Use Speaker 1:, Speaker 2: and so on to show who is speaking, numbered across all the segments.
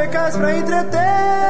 Speaker 1: fecais pra entreter.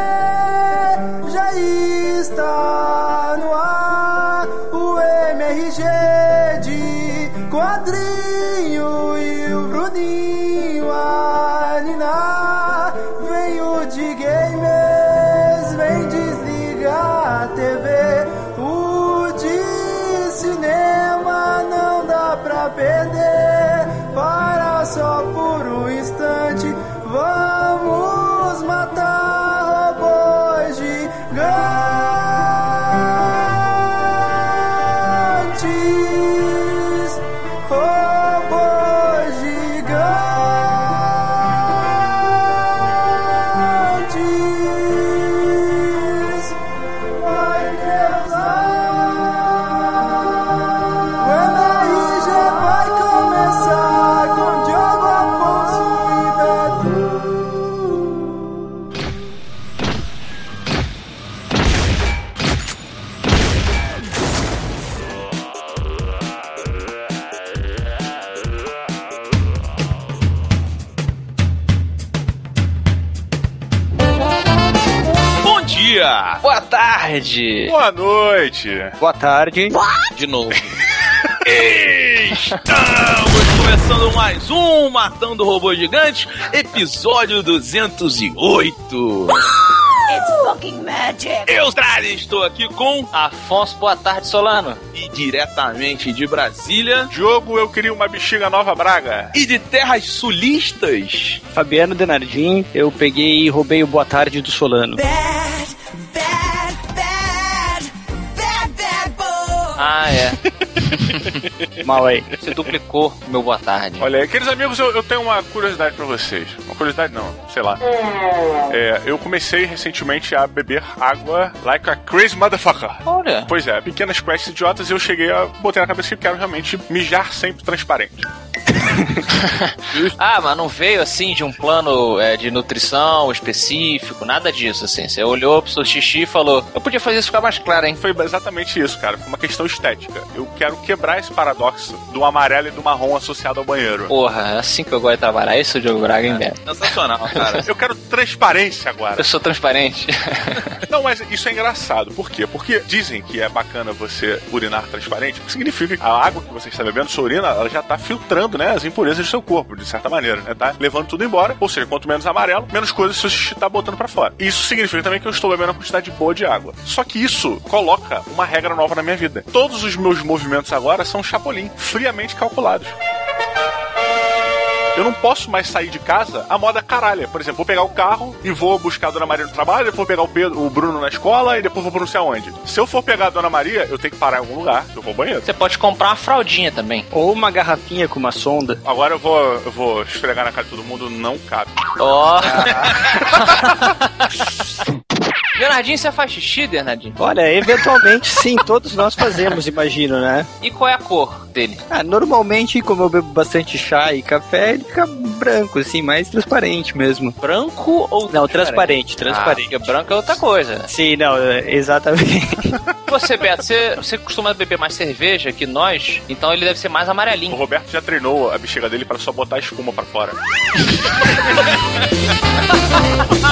Speaker 2: Tarde!
Speaker 3: Boa noite!
Speaker 4: Boa tarde.
Speaker 2: De novo.
Speaker 3: Estamos começando mais um Matando Robô Gigante, episódio 208.
Speaker 5: It's fucking magic.
Speaker 3: Eu, Trali, estou aqui com
Speaker 2: Afonso, boa tarde, Solano.
Speaker 3: e diretamente de Brasília, Diogo, eu queria uma bexiga nova Braga. E de terras sulistas,
Speaker 4: Fabiano Denardim, eu peguei e roubei o boa tarde do Solano.
Speaker 5: Bad,
Speaker 2: Ah, é.
Speaker 4: Mal aí.
Speaker 2: Você duplicou meu boa tarde.
Speaker 3: Olha, aí, queridos amigos, eu, eu tenho uma curiosidade pra vocês. Uma curiosidade não, sei lá. É, eu comecei recentemente a beber água like a crazy motherfucker.
Speaker 2: Olha.
Speaker 3: Pois é, pequenas quests idiotas e eu cheguei a botei na cabeça que eu quero realmente mijar sempre transparente.
Speaker 2: Ah, mas não veio assim de um plano é, de nutrição específico, nada disso, assim. Você olhou pro seu xixi e falou: Eu podia fazer isso ficar mais claro, hein?
Speaker 3: Foi exatamente isso, cara. Foi uma questão estética. Eu quero quebrar esse paradoxo do amarelo e do marrom associado ao banheiro.
Speaker 2: Porra, é assim que eu gosto de trabalhar. Isso, é o Diogo Braga, hein, Beto?
Speaker 3: Sensacional, cara. Eu quero transparência agora.
Speaker 2: Eu sou transparente.
Speaker 3: Não, mas isso é engraçado. Por quê? Porque dizem que é bacana você urinar transparente, que significa que a água que você está bebendo, sua urina, ela já está filtrando, né, as impurezas do seu corpo, de certa maneira, né? Tá levando tudo embora. Ou seja, quanto menos amarelo, menos coisas seu xixi tá botando pra fora. Isso significa também que eu estou bebendo uma quantidade boa de água. Só que isso coloca uma regra nova na minha vida. Todos os meus movimentos agora são chapolim, friamente calculados. Eu não posso mais sair de casa a moda caralha. Por exemplo, vou pegar o carro e vou buscar a Dona Maria no trabalho, depois vou pegar o, Pedro, o Bruno na escola e depois vou pra não sei aonde. Se eu for pegar a Dona Maria, eu tenho que parar em algum lugar, eu vou ao banheiro.
Speaker 2: Você pode comprar uma fraldinha também.
Speaker 4: Ou uma garrafinha com uma sonda.
Speaker 3: Agora eu vou, eu vou esfregar na cara de todo mundo, não cabe.
Speaker 2: Ó. Leonardinho, você faz xixi, Leonardinho?
Speaker 4: Olha, eventualmente sim, todos nós fazemos, imagino, né?
Speaker 2: E qual é a cor dele?
Speaker 4: Ah, normalmente, como eu bebo bastante chá e café, ele fica branco, assim, mais transparente mesmo.
Speaker 2: Branco ou
Speaker 4: Não, transparente,
Speaker 2: Ah,
Speaker 4: transparente.
Speaker 2: porque branco é outra coisa.
Speaker 4: Sim, não, é, exatamente.
Speaker 2: Você, Beto, você, você costuma beber mais cerveja que nós, então ele deve ser mais
Speaker 3: O
Speaker 2: amarelinho.
Speaker 3: Roberto já treinou a bexiga dele para só botar espuma pra fora.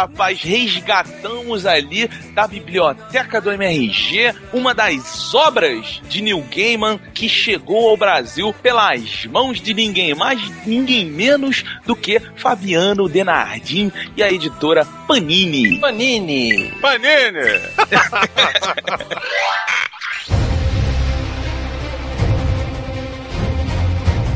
Speaker 3: rapaz, resgatamos ali da biblioteca do MRG uma das obras de Neil Gaiman que chegou ao Brasil pelas mãos de ninguém mais, ninguém menos do que Fabiano Denardim e a editora Panini.
Speaker 2: Panini.
Speaker 3: Panini!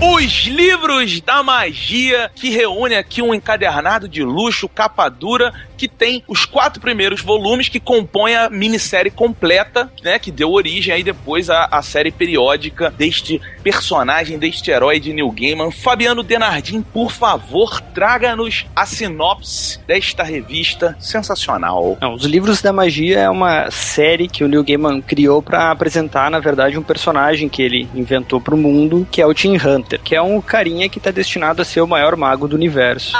Speaker 6: Os livros da magia, que reúne aqui um encadernado de luxo, capa dura, que tem os quatro primeiros volumes que compõem a minissérie completa, né? Que deu origem aí depois à, à série periódica deste personagem, deste herói de Neil Gaiman. Fabiano Denardim, por favor, traga-nos a sinopse desta revista sensacional.
Speaker 4: Não, os livros da magia é uma série que o Neil Gaiman criou pra apresentar, na verdade, um personagem que ele inventou pro mundo, que é o Tim Hunter, que é um carinha que tá destinado a ser o maior mago do universo.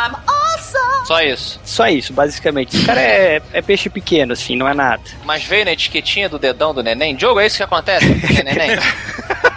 Speaker 2: Só isso.
Speaker 4: Só isso, basicamente. Esse cara é, é peixe pequeno, assim, não é nada.
Speaker 2: Mas veio na etiquetinha do dedão do neném. Diogo, é isso que acontece? É, neném?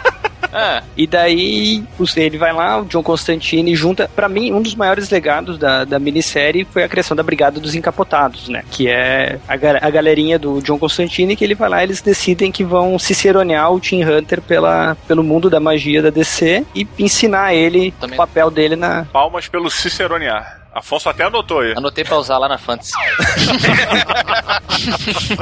Speaker 2: Ah,
Speaker 4: E daí ele vai lá, o John Constantine junta. Pra mim, um dos maiores legados da, da minissérie foi a criação da Brigada dos Encapotados, né? Que é a, a galerinha do John Constantine que ele vai lá, eles decidem que vão ciceronear o Tim Hunter pela, pelo mundo da magia da DC e ensinar ele
Speaker 2: Também.
Speaker 4: o papel dele na.
Speaker 3: Palmas pelo ciceronear. Afonso até anotou aí.
Speaker 2: anotei pra usar lá na Fantasy.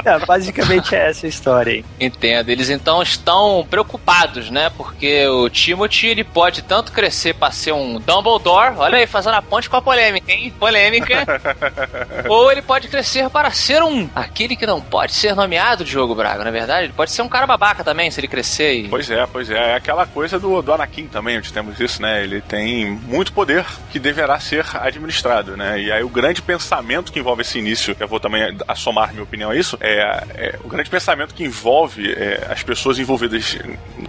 Speaker 4: É, basicamente é essa a história aí.
Speaker 2: Entendo. Eles então estão preocupados, né? Porque o Timothy ele pode tanto crescer pra ser um Dumbledore, olha aí, fazendo a ponte com a polêmica, hein? Polêmica. Ou ele pode crescer para ser um. aquele que não pode ser nomeado Diogo Braga, na é verdade? Ele pode ser um cara babaca também, se ele crescer e.
Speaker 3: Pois é, pois é. É aquela coisa do, do Anakin também, onde temos isso, né? Ele tem muito poder que deverá ser administrado, né? E aí o grande pensamento que envolve esse início, eu vou também assomar minha opinião a isso, é, é o grande pensamento que envolve é, as pessoas envolvidas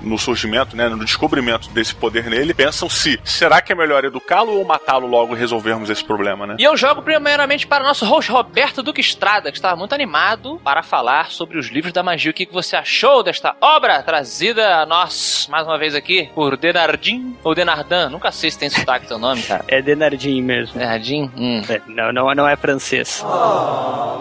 Speaker 3: no surgimento, né? No descobrimento desse poder nele, pensam se será que é melhor educá-lo ou matá-lo logo e resolvermos esse problema, né?
Speaker 2: E eu jogo primeiramente para o nosso host Roberto Duque Estrada, que estava muito animado para falar sobre os livros da magia. O que que você achou desta obra trazida a nós, mais uma vez aqui, por Denardim ou Denardan? Nunca sei se tem sotaque teu nome, cara.
Speaker 4: É Denardinho mesmo.
Speaker 2: Denardim? Hum.
Speaker 4: É, não, não, não é francês.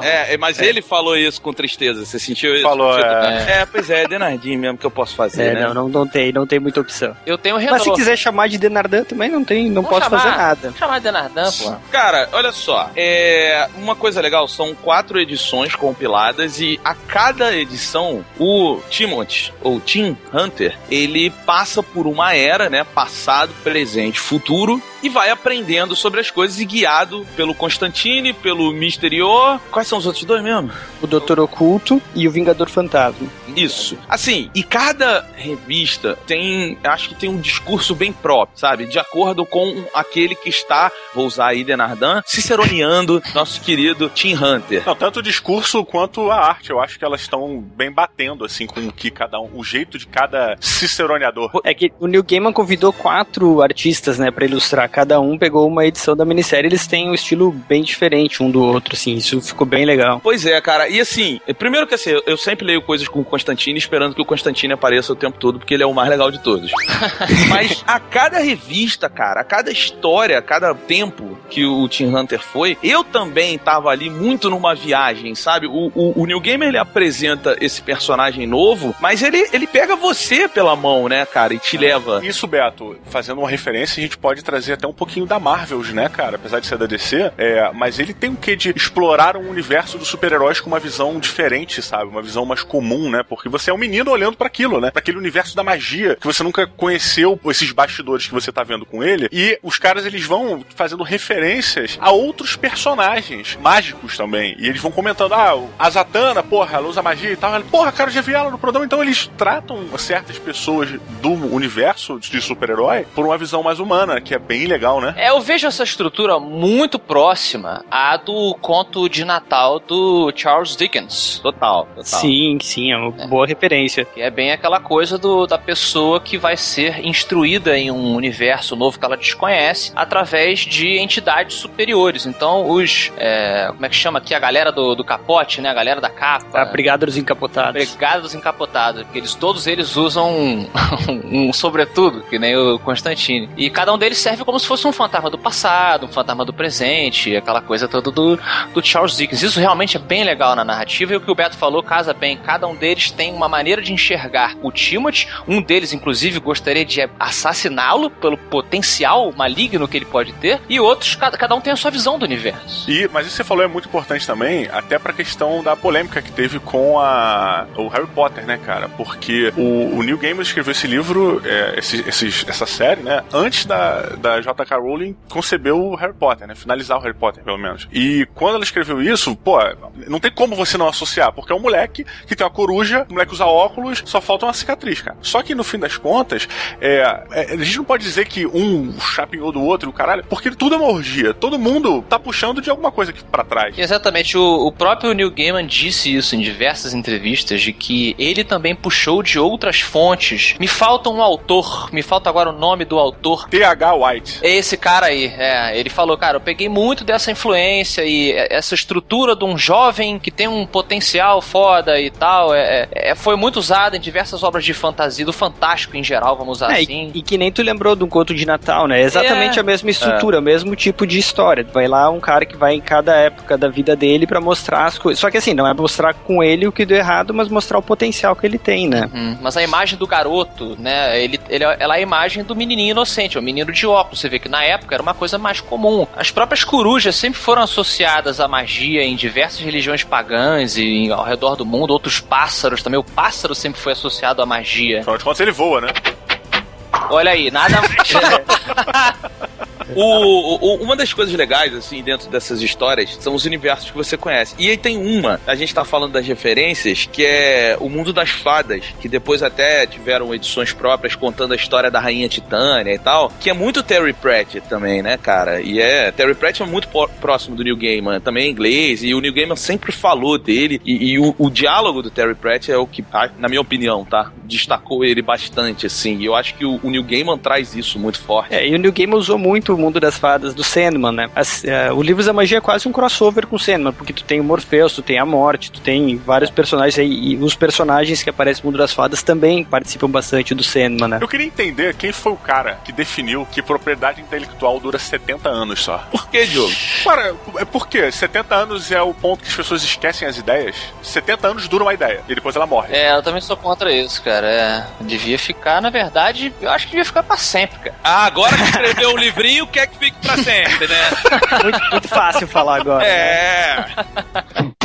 Speaker 6: É, é, mas ele falou isso com tristeza, você sentiu isso?
Speaker 3: Falou, é.
Speaker 6: É, pois é, é Denardinho mesmo que eu posso fazer,
Speaker 4: É,
Speaker 6: né?
Speaker 4: não, não, não tem, não tem muita opção.
Speaker 2: Eu tenho o
Speaker 4: Mas se
Speaker 2: Renault.
Speaker 4: quiser chamar de Denardan também não tem, não
Speaker 2: Vamos
Speaker 4: posso
Speaker 2: chamar.
Speaker 4: fazer nada.
Speaker 2: Chamar de Denardan, pô.
Speaker 6: Cara, olha só, é uma coisa legal, são quatro edições compiladas e a cada edição o Timothy, ou Tim Hunter, ele passa por uma era, né, passado, presente, futuro e vai aprendendo sobre as coisas e guiado pelo Constantine, pelo Misterio. Quais são os outros dois mesmo?
Speaker 4: O Doutor Oculto e o Vingador Fantasma.
Speaker 6: Isso. Assim, e cada revista tem, acho que tem um discurso bem próprio, sabe? De acordo com aquele que está, vou usar aí Denardan, ciceroneando nosso querido Tim Hunter.
Speaker 3: Não, tanto o discurso quanto a arte, eu acho que elas estão bem batendo, assim, com o que cada um, o jeito de cada ciceroneador.
Speaker 4: É que o Neil Gaiman convidou quatro artistas, né, pra ilustrar. Cada um pegou uma edição da minissérie. Eles têm um estilo bem diferente um do outro, assim. Isso ficou bem legal.
Speaker 6: Pois é, cara. E assim, primeiro que assim, eu- sempre leio coisas com o Constantine esperando que o Constantine apareça o tempo todo, porque ele é o mais legal de todos. Mas a cada revista, cara, a cada história, a cada tempo que o Tim Hunter foi, eu também tava ali muito numa viagem, sabe? O, o, o Neil Gaiman, ele apresenta esse personagem novo, mas ele, ele pega você pela mão, né, cara, e te leva.
Speaker 3: Isso, Beto, fazendo uma referência, a gente pode trazer até um pouquinho da Marvels, né, cara? Apesar de ser da DC, é, mas ele tem o que de explorar um universo dos super-heróis com uma visão diferente, sabe? Uma visão mais comum, né? Porque você é um menino olhando para aquilo, né? Pra aquele universo da magia que você nunca conheceu, esses bastidores que você tá vendo com ele. E os caras, eles vão fazendo referências a outros personagens mágicos também. E eles vão comentando, ah, a Zatanna, porra, ela usa magia e tal. Ela, porra, cara, eu já vi ela no programa. Então eles tratam certas pessoas do universo de super-herói por uma visão mais humana, que é bem legal, né?
Speaker 2: É, eu vejo essa estrutura muito próxima à do conto de Natal do Charles Dickens.
Speaker 6: Total, total.
Speaker 4: Sim, sim, é uma boa referência.
Speaker 2: Que é bem aquela coisa do, da pessoa que vai ser instruída em um universo novo que ela desconhece através de entidades superiores. Então, os. é, como é que chama aqui? A galera do, do capote, né? A galera da capa.
Speaker 4: A Brigada dos Encapotados.
Speaker 2: Brigada dos Encapotados, porque eles, todos eles usam um, um sobretudo, que nem o Constantine. E cada um deles serve como se fosse um fantasma do passado, um Dama do Presente, aquela coisa toda do, do Charles Dickens. Isso realmente é bem legal na narrativa e o que o Beto falou casa bem. Cada um deles tem uma maneira de enxergar o Timothy. Um deles, inclusive, gostaria de assassiná-lo pelo potencial maligno que ele pode ter. E outros, cada, cada um tem a sua visão do universo.
Speaker 3: E, mas isso que você falou é muito importante também, até pra questão da polêmica que teve com a, o Harry Potter, né, cara? Porque o, o Neil Gaiman escreveu esse livro, é, esse, esses- essa série, né, antes da, da J.K. Rowling conceber o Harry Potter, né? Finalizar o Harry Potter, pelo menos. E quando ela escreveu isso, pô, não tem como você não associar, porque é um moleque que tem uma coruja, o moleque usa óculos, só falta uma cicatriz, cara. Só que no fim das contas, é, é, a gente não pode dizer que um chapinhou do outro, o caralho, porque tudo é uma orgia. Todo mundo tá puxando de alguma coisa aqui pra trás.
Speaker 2: Exatamente, o, o próprio Neil Gaiman disse isso em diversas entrevistas, de que ele também puxou de outras fontes. Me falta um autor, me falta agora o nome do autor.
Speaker 3: T.H. White.
Speaker 2: É esse cara aí, é. Ele falou, cara, eu peguei muito dessa influência e essa estrutura de um jovem que tem um potencial foda e tal. É, é- foi muito usada em diversas obras de fantasia, do fantástico em geral, vamos usar
Speaker 4: É,
Speaker 2: assim.
Speaker 4: e, e que nem tu lembrou de um conto de Natal, né? É exatamente
Speaker 2: É.
Speaker 4: a mesma estrutura, o mesmo tipo de história. Vai lá um cara que vai em cada época da vida dele pra mostrar as coisas. Só que assim, não é mostrar com ele o que deu errado, mas mostrar o potencial que ele tem, né?
Speaker 2: Hum, mas a imagem do garoto, né? Ele, ele, ela é a imagem do menininho inocente, é o menino de óculos. Você vê que na época era uma coisa mais comum. As próprias corujas sempre foram associadas à magia em diversas religiões pagãs e ao redor do mundo. Outros pássaros também. O pássaro sempre foi associado à magia.
Speaker 3: Afinal de contas, ele voa, né?
Speaker 2: Olha aí, nada mais.
Speaker 6: O, o- uma das coisas legais, assim, dentro dessas histórias são os universos que você conhece. E aí tem uma, a gente tá falando das referências, que é o mundo das fadas, que depois até tiveram edições próprias contando a história da Rainha Titânia e tal, que é muito Terry Pratchett também, né, cara? E é, Terry Pratchett é muito próximo do Neil Gaiman, também é inglês, e o Neil Gaiman sempre falou dele, e, e o, o diálogo do Terry Pratchett é o que, na minha opinião, tá? Destacou ele bastante, assim, e eu acho que o, o Neil Gaiman traz isso muito forte.
Speaker 4: É, e o New Game usou muito o mundo das fadas do Sandman, né? As- é, o Livros da Magia é quase um crossover com o Sandman, porque tu tem o Morpheus, tu tem a Morte, tu tem vários personagens aí, e os personagens que aparecem no mundo das fadas também participam bastante do Sandman, né?
Speaker 3: Eu queria entender quem foi o cara que definiu que propriedade intelectual dura 70 anos só.
Speaker 6: Por que, Diogo?
Speaker 3: Cara, é porque 70 anos é o ponto que as pessoas esquecem as ideias. 70 anos dura uma ideia e depois ela morre.
Speaker 2: É, eu também sou contra isso, cara. É, devia ficar, na verdade, eu acho que devia ficar pra sempre, cara.
Speaker 6: Ah, agora que escreveu um livrinho, quer que fique pra sempre, né?
Speaker 4: Muito, muito fácil falar agora. né?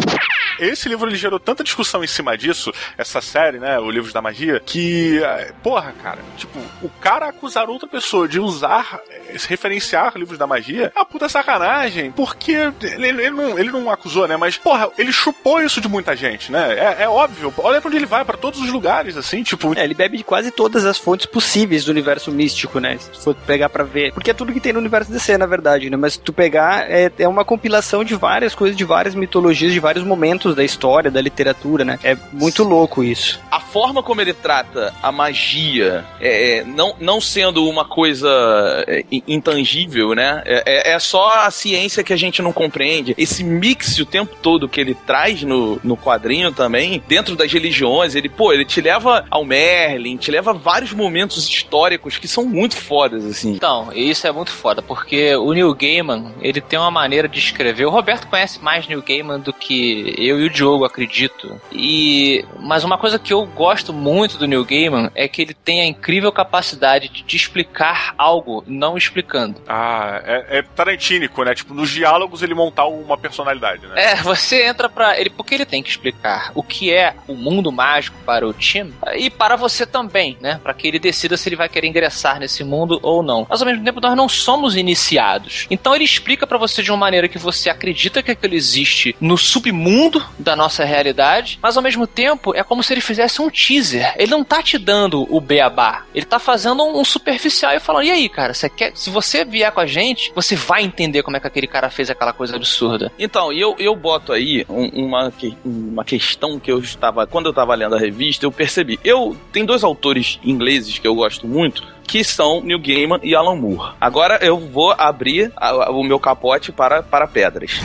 Speaker 3: Esse livro ele gerou tanta discussão em cima disso, essa série, né, o Livros da Magia, que, eh, porra, cara, tipo, o cara acusar outra pessoa de usar, eh, se referenciar livros da magia, é uma puta sacanagem, porque ele, ele não, ele não acusou, né, mas, porra, ele chupou isso de muita gente, né, é, é óbvio, olha pra onde ele vai, pra todos os lugares, assim, tipo,
Speaker 4: É, ele bebe de quase todas as fontes possíveis do universo místico, né? Se for pegar pra ver. Porque é tudo que tem no universo DC, na verdade, né? Mas se tu pegar, é, é uma compilação de várias coisas, de várias mitologias, de vários momentos da história, da literatura, né? É muito louco isso.
Speaker 6: A forma como ele trata a magia, é, é, não, não sendo uma coisa é, in- intangível, né? É, é- é só a ciência que a gente não compreende. Esse mix o tempo todo que ele traz no, no quadrinho também, dentro das religiões, ele, pô, ele te leva ao Merlin, te leva a vários momentos históricos que são muito fodas, assim.
Speaker 2: Então, isso é muito foda, porque o Neil Gaiman, ele tem uma maneira de escrever. O Roberto conhece mais Neil Gaiman do que eu e o Diogo, acredito. E mas uma coisa que eu gosto muito do Neil Gaiman é que ele tem a incrível capacidade de te explicar algo não explicando.
Speaker 3: ah, é, é tarantínico, né, tipo, nos diálogos ele montar uma personalidade, né.
Speaker 2: É, você entra pra ele porque ele tem que explicar o que é o mundo mágico para o time e para você também, né? Pra que ele decida se ele vai querer ingressar nesse mundo ou não. Mas ao mesmo tempo nós não somos iniciados. Então ele explica pra você de uma maneira que você acredita que aquilo existe no submundo da nossa realidade, mas ao mesmo tempo é como se ele fizesse um teaser. Ele não tá te dando o beabá. Ele tá fazendo um, um superficial e falando: "E aí, cara, você quer, se você vier com a gente, você vai entender como é que aquele cara fez aquela coisa absurda".
Speaker 6: Então, e eu, eu boto aí um- uma, uma questão que eu estava. Quando eu estava lendo a revista, eu percebi. Eu tem dois autores ingleses que eu gosto muito. Que são Neil Gaiman e Alan Moore. Agora eu vou abrir a- o meu capote para, para pedras.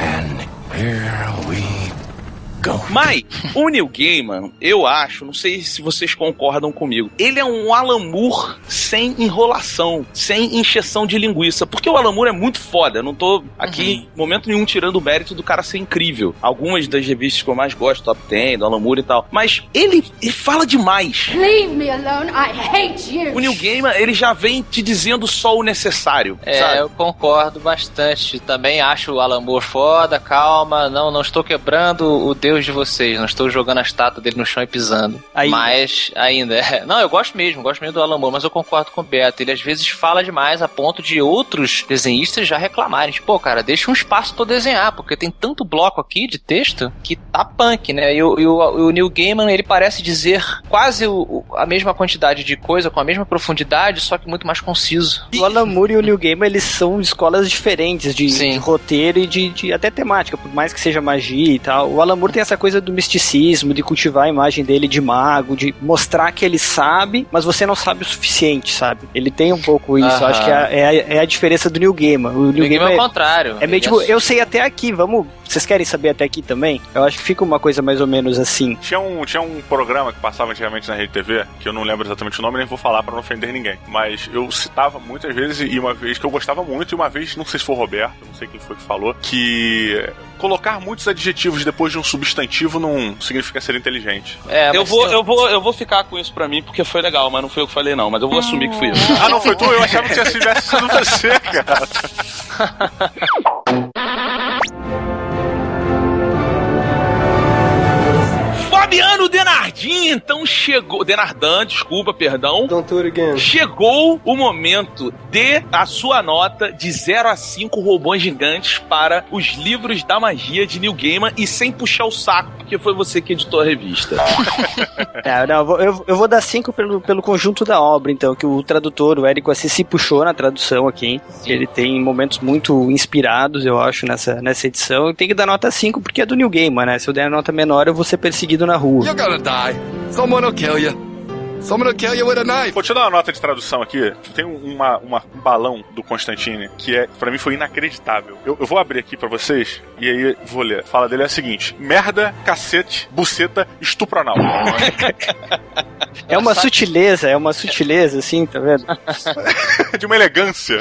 Speaker 6: Mas o Neil Gaiman, eu acho, não sei se vocês concordam comigo, ele é um Alan Moore sem enrolação, sem encheção de linguiça. Porque o Alan Moore é muito foda. Eu não tô aqui em momento nenhum tirando o mérito do cara ser incrível. Algumas das revistas que eu mais gosto, Top 10, do Alan Moore e tal. Mas ele, ele fala demais.
Speaker 7: Leave me alone. I hate you.
Speaker 6: O Neil Gaiman, ele já vem te dizendo só o necessário,
Speaker 2: É,
Speaker 6: sabe?
Speaker 2: eu concordo bastante. Também acho o Alan Moore foda, calma. Não, não estou quebrando o deus de vocês. Não estou jogando a estátua dele no chão e pisando.
Speaker 4: Ainda.
Speaker 2: Mas, ainda. é. Não, eu gosto mesmo, gosto mesmo do Alan Moore, mas eu concordo com o Beto. Ele às vezes fala demais a ponto de outros desenhistas já reclamarem. Tipo, pô, cara, deixa um espaço pra eu desenhar, porque tem tanto bloco aqui de texto que tá punk, né? E o, e o, o Neil Gaiman, ele parece dizer quase o- a mesma quantidade de coisa, com a mesma profundidade, só que muito mais conciso.
Speaker 4: O Alan Moore e o Neil Gaiman, eles são escolas diferentes de, de roteiro e de, de até temática, por mais que seja magia e tal. O Alan Moore tem essa coisa do misticismo, de cultivar a imagem dele de mago, de mostrar que ele sabe, mas você não sabe o suficiente, sabe? Ele tem um pouco isso.
Speaker 2: Aham.
Speaker 4: acho que é, a- é a, é a diferença do Neil Gaiman. O Neil
Speaker 2: Neil Gaiman é o
Speaker 4: é,
Speaker 2: contrário.
Speaker 4: é meio
Speaker 2: Ele
Speaker 4: tipo,
Speaker 2: é
Speaker 4: eu sei até aqui, vamos. Vocês querem saber até aqui também? Eu acho que fica uma coisa mais ou menos assim.
Speaker 3: Tinha um, tinha um programa que passava antigamente na Rede TV, que eu não lembro exatamente o nome, nem vou falar pra não ofender ninguém. Mas eu citava muitas vezes, e uma vez que eu gostava muito, e uma vez, não sei se foi o Roberto, não sei quem foi que falou, que colocar muitos adjetivos depois de um substantivo não significa ser inteligente.
Speaker 2: É,
Speaker 6: Eu vou,
Speaker 2: tem-
Speaker 6: eu, vou, eu vou ficar com isso pra mim porque foi legal, mas não foi eu que falei, não. Mas eu vou assumir que fui eu.
Speaker 3: Ah, não foi tu? Eu achava que tinha sido tivesse sido você, cara.
Speaker 6: Denardim, então chegou. Denardan, desculpa, perdão.
Speaker 1: Don't do it again.
Speaker 6: Chegou o momento de a sua nota de 0 a 5 robôs gigantes para os livros da magia de Neil Gaiman e sem puxar o saco, porque foi você que editou a revista.
Speaker 4: É, não, eu vou, eu, eu vou dar cinco pelo, pelo conjunto da obra, então, que o tradutor, o Érico Assis, se puxou na tradução aqui. Ele tem momentos muito inspirados, eu acho, nessa, nessa edição. Tem que dar nota 5 porque é do New Gaiman, né? Se eu der nota menor, eu vou ser perseguido na rua.
Speaker 8: You're gonna die. Someone will kill you. Someone will kill you with a knife.
Speaker 3: Vou te dar uma nota de tradução aqui. Tem uma, uma- um balão do Constantine que é, para mim foi inacreditável. Eu, eu vou abrir aqui pra vocês e aí vou ler. Fala dele é a seguinte: merda, cacete, buceta, estupro anal.
Speaker 4: É uma sutileza, é uma sutileza, assim, tá vendo?
Speaker 3: de uma elegância.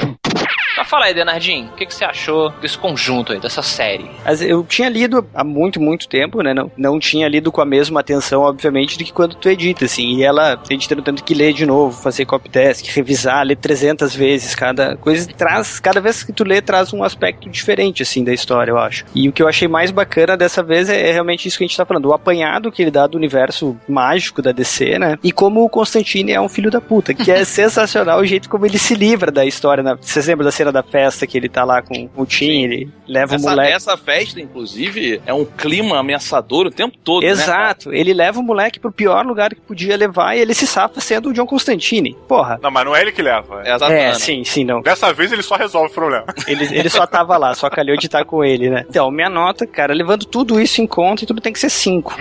Speaker 2: Mas fala aí, Denardinho, o que, que você achou desse conjunto aí, dessa série?
Speaker 4: Eu tinha lido há muito, muito tempo, né? Não, não tinha lido com a mesma atenção, obviamente, do que quando tu edita, assim. E ela, editando tanto que ler de novo, fazer copy test, revisar, ler 300 vezes cada coisa, traz, cada vez que tu lê, traz um aspecto diferente, assim, da história, eu acho. E o que eu achei mais bacana dessa vez é, é realmente isso que a gente tá falando, o apanhado que ele dá do universo mágico da DC, né? E como o Constantine é um filho da puta, que é sensacional o jeito como ele se livra da história. Né? Vocês lembram da cena da festa que ele tá lá com o Tim, ele leva o
Speaker 6: Essa,
Speaker 4: moleque.
Speaker 6: essa festa, inclusive, é um clima ameaçador o tempo todo, né?
Speaker 4: Exato, ele leva o moleque pro pior lugar que podia levar e ele se safa sendo o John Constantine. Porra.
Speaker 3: Não, mas não é ele que leva.
Speaker 6: É a.
Speaker 4: É, sim, sim, não.
Speaker 3: Dessa vez ele só resolve o problema.
Speaker 4: Ele, ele só tava lá, só calhou de estar com ele, né? Então, minha nota, cara, levando tudo isso em conta, e tudo tem que ser 5.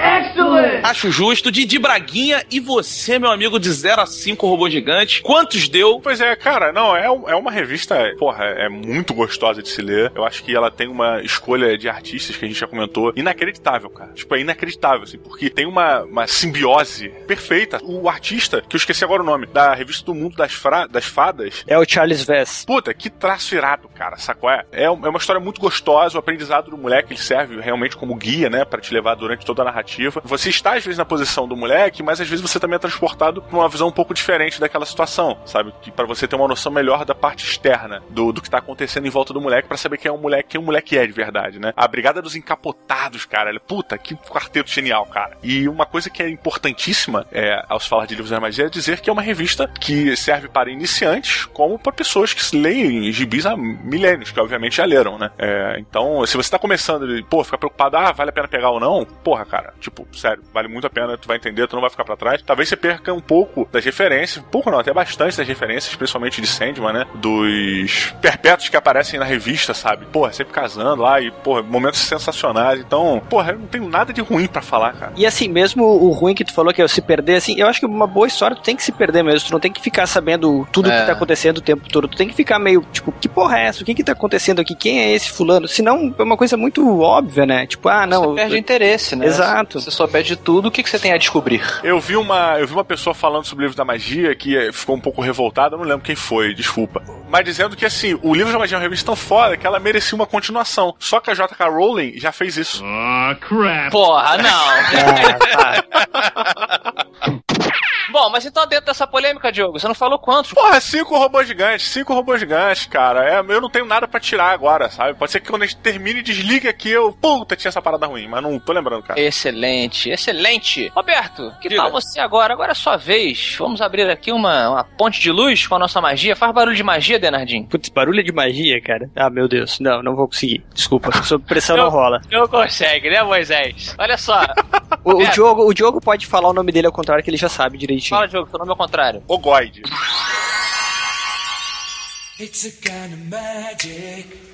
Speaker 6: Acho justo. Didi Braguinha e você, meu amigo, de 0 a 5 robô gigante. Quantos deu?
Speaker 3: Pois é, cara, não, é, é uma revista, porra, é muito gostosa de se ler. Eu acho que ela tem uma escolha de artistas que a gente já comentou inacreditável, cara. Tipo, é inacreditável, assim, porque tem uma, uma simbiose perfeita. O artista, que eu esqueci agora o nome, da revista do Mundo das, Fra- das Fadas,
Speaker 4: É o Charles Vess.
Speaker 3: Puta, que traço irado, cara, sacou? É, é é uma história muito gostosa, o aprendizado do moleque, ele serve realmente como guia, né, Pra te levar durante toda a narrativa. Você está, às vezes, na posição do moleque, mas às vezes você também é transportado pra uma visão um pouco diferente daquela situação, sabe? Que para você ter uma noção melhor da parte externa do, do que tá acontecendo em volta do moleque pra saber quem é o moleque, quem o moleque é de verdade, né? A Brigada dos Encapotados, cara, puta, que quarteto genial, cara. E uma coisa que é importantíssima é, ao se falar de livros da magia é dizer que é uma revista que serve para iniciantes como para pessoas que leem gibis há milênios, que obviamente já leram, né? É, então, se você tá começando e, pô, fica preocupado, ah, vale a pena pegar ou não, porra, cara, tipo, sério, vale muito a pena, tu vai entender, tu não vai ficar pra trás. Talvez você perca um pouco das referências, pouco não, até bastante das referências, principalmente de Sandman, né? Dos perpétuos que aparecem na revista, sabe? Porra, sempre casando lá e, porra, momentos sensacionais. Então, porra, eu não tenho nada de ruim pra falar, cara.
Speaker 4: E assim, mesmo o ruim que tu falou que é se perder, assim, eu acho que uma boa história tu tem que se perder mesmo. Tu não tem que ficar sabendo tudo o
Speaker 2: É.
Speaker 4: que tá acontecendo o tempo todo. Tu tem que ficar meio, tipo, que porra é essa? O que que tá acontecendo aqui? Quem é esse fulano? Senão é uma coisa muito óbvia, né? Tipo, ah, não.
Speaker 2: Você perde interesse, né?
Speaker 4: Exato.
Speaker 2: Se você souber de tudo, o que, que você tem a descobrir?
Speaker 3: Eu vi uma, eu vi uma pessoa falando sobre o livro da magia que ficou um pouco revoltada, eu não lembro quem foi, desculpa. Mas dizendo que assim, o livro da magia é uma revista tão foda que ela merecia uma continuação. Só que a JK Rowling já fez isso.
Speaker 2: Porra, não.
Speaker 4: Ah,
Speaker 2: Bom, mas então dentro dessa polêmica, Diogo, você não falou quantos?
Speaker 3: Porra, cinco robôs gigantes, cinco robôs gigantes, cara. É, eu não tenho nada pra tirar agora, sabe? Pode ser que quando a gente termine e desligue aqui, eu, puta, tinha essa parada ruim, mas não tô lembrando, cara.
Speaker 2: Excelente, excelente. Roberto, que
Speaker 6: Diga.
Speaker 2: tal você agora? Agora é sua vez. Vamos abrir aqui uma, uma ponte de luz com a nossa magia. Faz barulho de magia, Denardinho.
Speaker 4: Putz, barulho de magia, cara. Ah, meu Deus. Não, não vou conseguir. Desculpa. Sob pressão não rola.
Speaker 2: Não consegue, né, Moisés? Olha só.
Speaker 4: O, o. Diogo, o Diogo pode falar o nome dele ao contrário, que ele já sabe direitinho.
Speaker 2: Fala, Diogo, seu nome é o contrário.
Speaker 3: Ogoide.
Speaker 5: It's a kind of magic.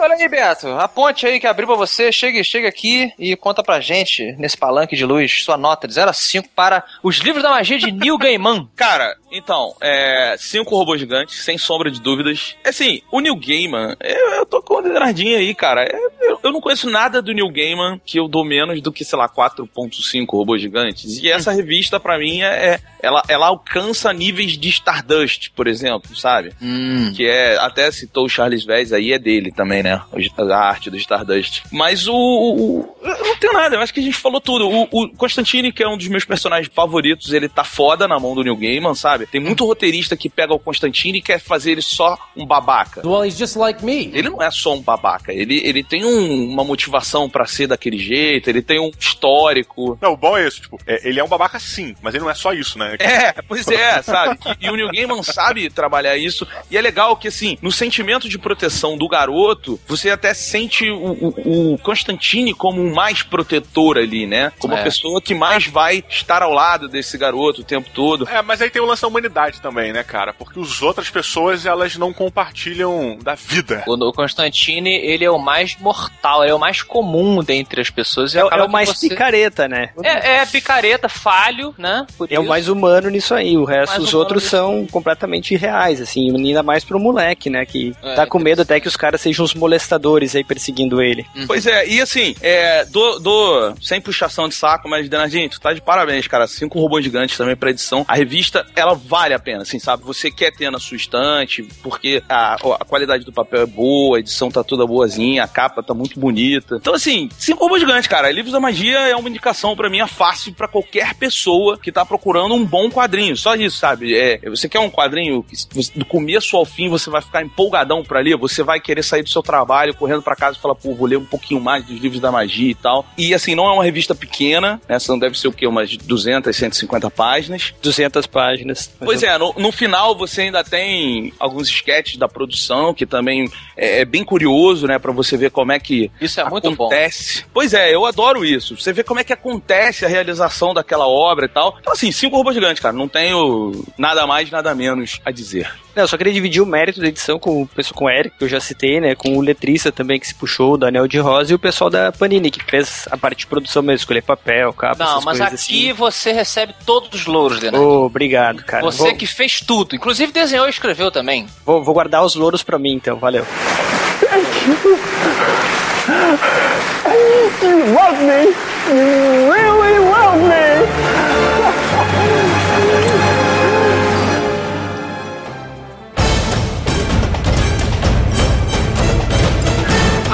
Speaker 2: Olha aí, Beto. A ponte aí que abriu pra você. Chega, chega aqui e conta pra gente, nesse palanque de luz, sua nota de 0 a 5 para os livros da magia de Neil Gaiman.
Speaker 6: Cara, então, é. Cinco robôs gigantes, sem sombra de dúvidas. Assim, o Neil Gaiman, eu, eu tô com o Denardinho aí, cara. É, Eu, eu não conheço nada do Neil Gaiman que eu dou menos do que, sei lá, 4.5 robôs gigantes. E essa revista, pra mim, é. é- ela, ela alcança níveis de Stardust, por exemplo, sabe?
Speaker 2: Hum.
Speaker 6: Que é, até citou o Charles Vez aí, é dele também, né? A arte do Stardust. Mas o, o- o- Eu não tenho nada, eu acho que a gente falou tudo. O, o Constantine, que é um dos meus personagens favoritos, ele tá foda na mão do Neil Gaiman, sabe? Tem muito roteirista que pega o Constantine e quer fazer ele só um babaca.
Speaker 9: Well, he's just like me.
Speaker 6: Ele não é só um babaca, ele, ele tem um- uma motivação pra ser daquele jeito, ele tem um histórico.
Speaker 3: Não, o bom é isso, tipo, é, ele é um babaca sim, mas ele não é só isso, né?
Speaker 6: É, pois é, sabe? E, e o Neil Gaiman sabe trabalhar isso. E é legal que, assim, no sentimento de proteção do garoto, você até sente o, o, o Constantine como o mais protetor ali, né? Como a
Speaker 2: É.
Speaker 6: pessoa que mais vai estar ao lado desse garoto o tempo todo.
Speaker 3: É, mas aí tem o lance da humanidade também, né, cara? Porque as outras pessoas, elas não compartilham da vida.
Speaker 2: O, o Constantine, ele é o mais mortal, ele é o mais comum dentre as pessoas. e
Speaker 4: É, o- é o
Speaker 2: que
Speaker 4: mais
Speaker 2: você-
Speaker 4: picareta, né?
Speaker 2: É, é picareta, falho, né? Por
Speaker 4: É o
Speaker 2: isso.
Speaker 4: mais humano nisso aí. O resto,
Speaker 2: Mais
Speaker 4: os outros são completamente irreais, assim. Ainda mais pro moleque, né? Que
Speaker 2: É,
Speaker 4: tá com medo até que os caras sejam os molestadores aí perseguindo ele.
Speaker 6: Pois é, e assim, é, dou, dou sem puxação de saco, mas, Denardinho, tu tá de parabéns, cara. Cinco robôs gigantes também pra edição. A revista, ela vale a pena, assim, sabe? Você quer ter na sua estante, porque a, a qualidade do papel é boa, a edição tá toda boazinha, a capa tá muito bonita. Então, assim, cinco robôs gigantes, cara. Livros da Magia é uma indicação pra mim, é fácil pra qualquer pessoa que tá procurando um bom quadrinho. Só isso, sabe? É, você quer um quadrinho que do começo ao fim você vai ficar empolgadão pra ler, você vai querer sair do seu trabalho, correndo pra casa e falar, pô, vou ler um pouquinho mais dos livros da magia e tal. E assim, não é uma revista pequena, né? Essa não deve ser o quê? Umas 200, 150 páginas.
Speaker 4: 200 páginas.
Speaker 6: Pois é, no, no final você ainda tem alguns sketches da produção, que também é, é bem curioso, né? Pra você ver como é que
Speaker 2: Isso é muito bom.
Speaker 6: acontece. Pois é, eu adoro isso. Você vê como é que acontece a realização daquela obra e tal. Então, assim, cinco robôs gigantes, cara. Não tenho nada mais, nada menos a dizer.
Speaker 4: Não, eu só queria dividir o mérito da edição com o pessoal com o Eric, que eu já citei, né? Com o letrista também que se puxou, o Daniel de Rosa, e o pessoal da Panini, que fez a parte de produção mesmo, escolher papel, capa,
Speaker 2: Não,
Speaker 4: essas
Speaker 2: mas
Speaker 4: coisas
Speaker 2: aqui
Speaker 4: assim.
Speaker 2: você recebe todos os louros, Denard.
Speaker 4: Ô, obrigado, cara.
Speaker 2: Você
Speaker 4: vou,
Speaker 2: que fez tudo, inclusive desenhou e escreveu também.
Speaker 4: vou, vou guardar os louros pra mim, então, valeu.
Speaker 1: You love me. You really love me.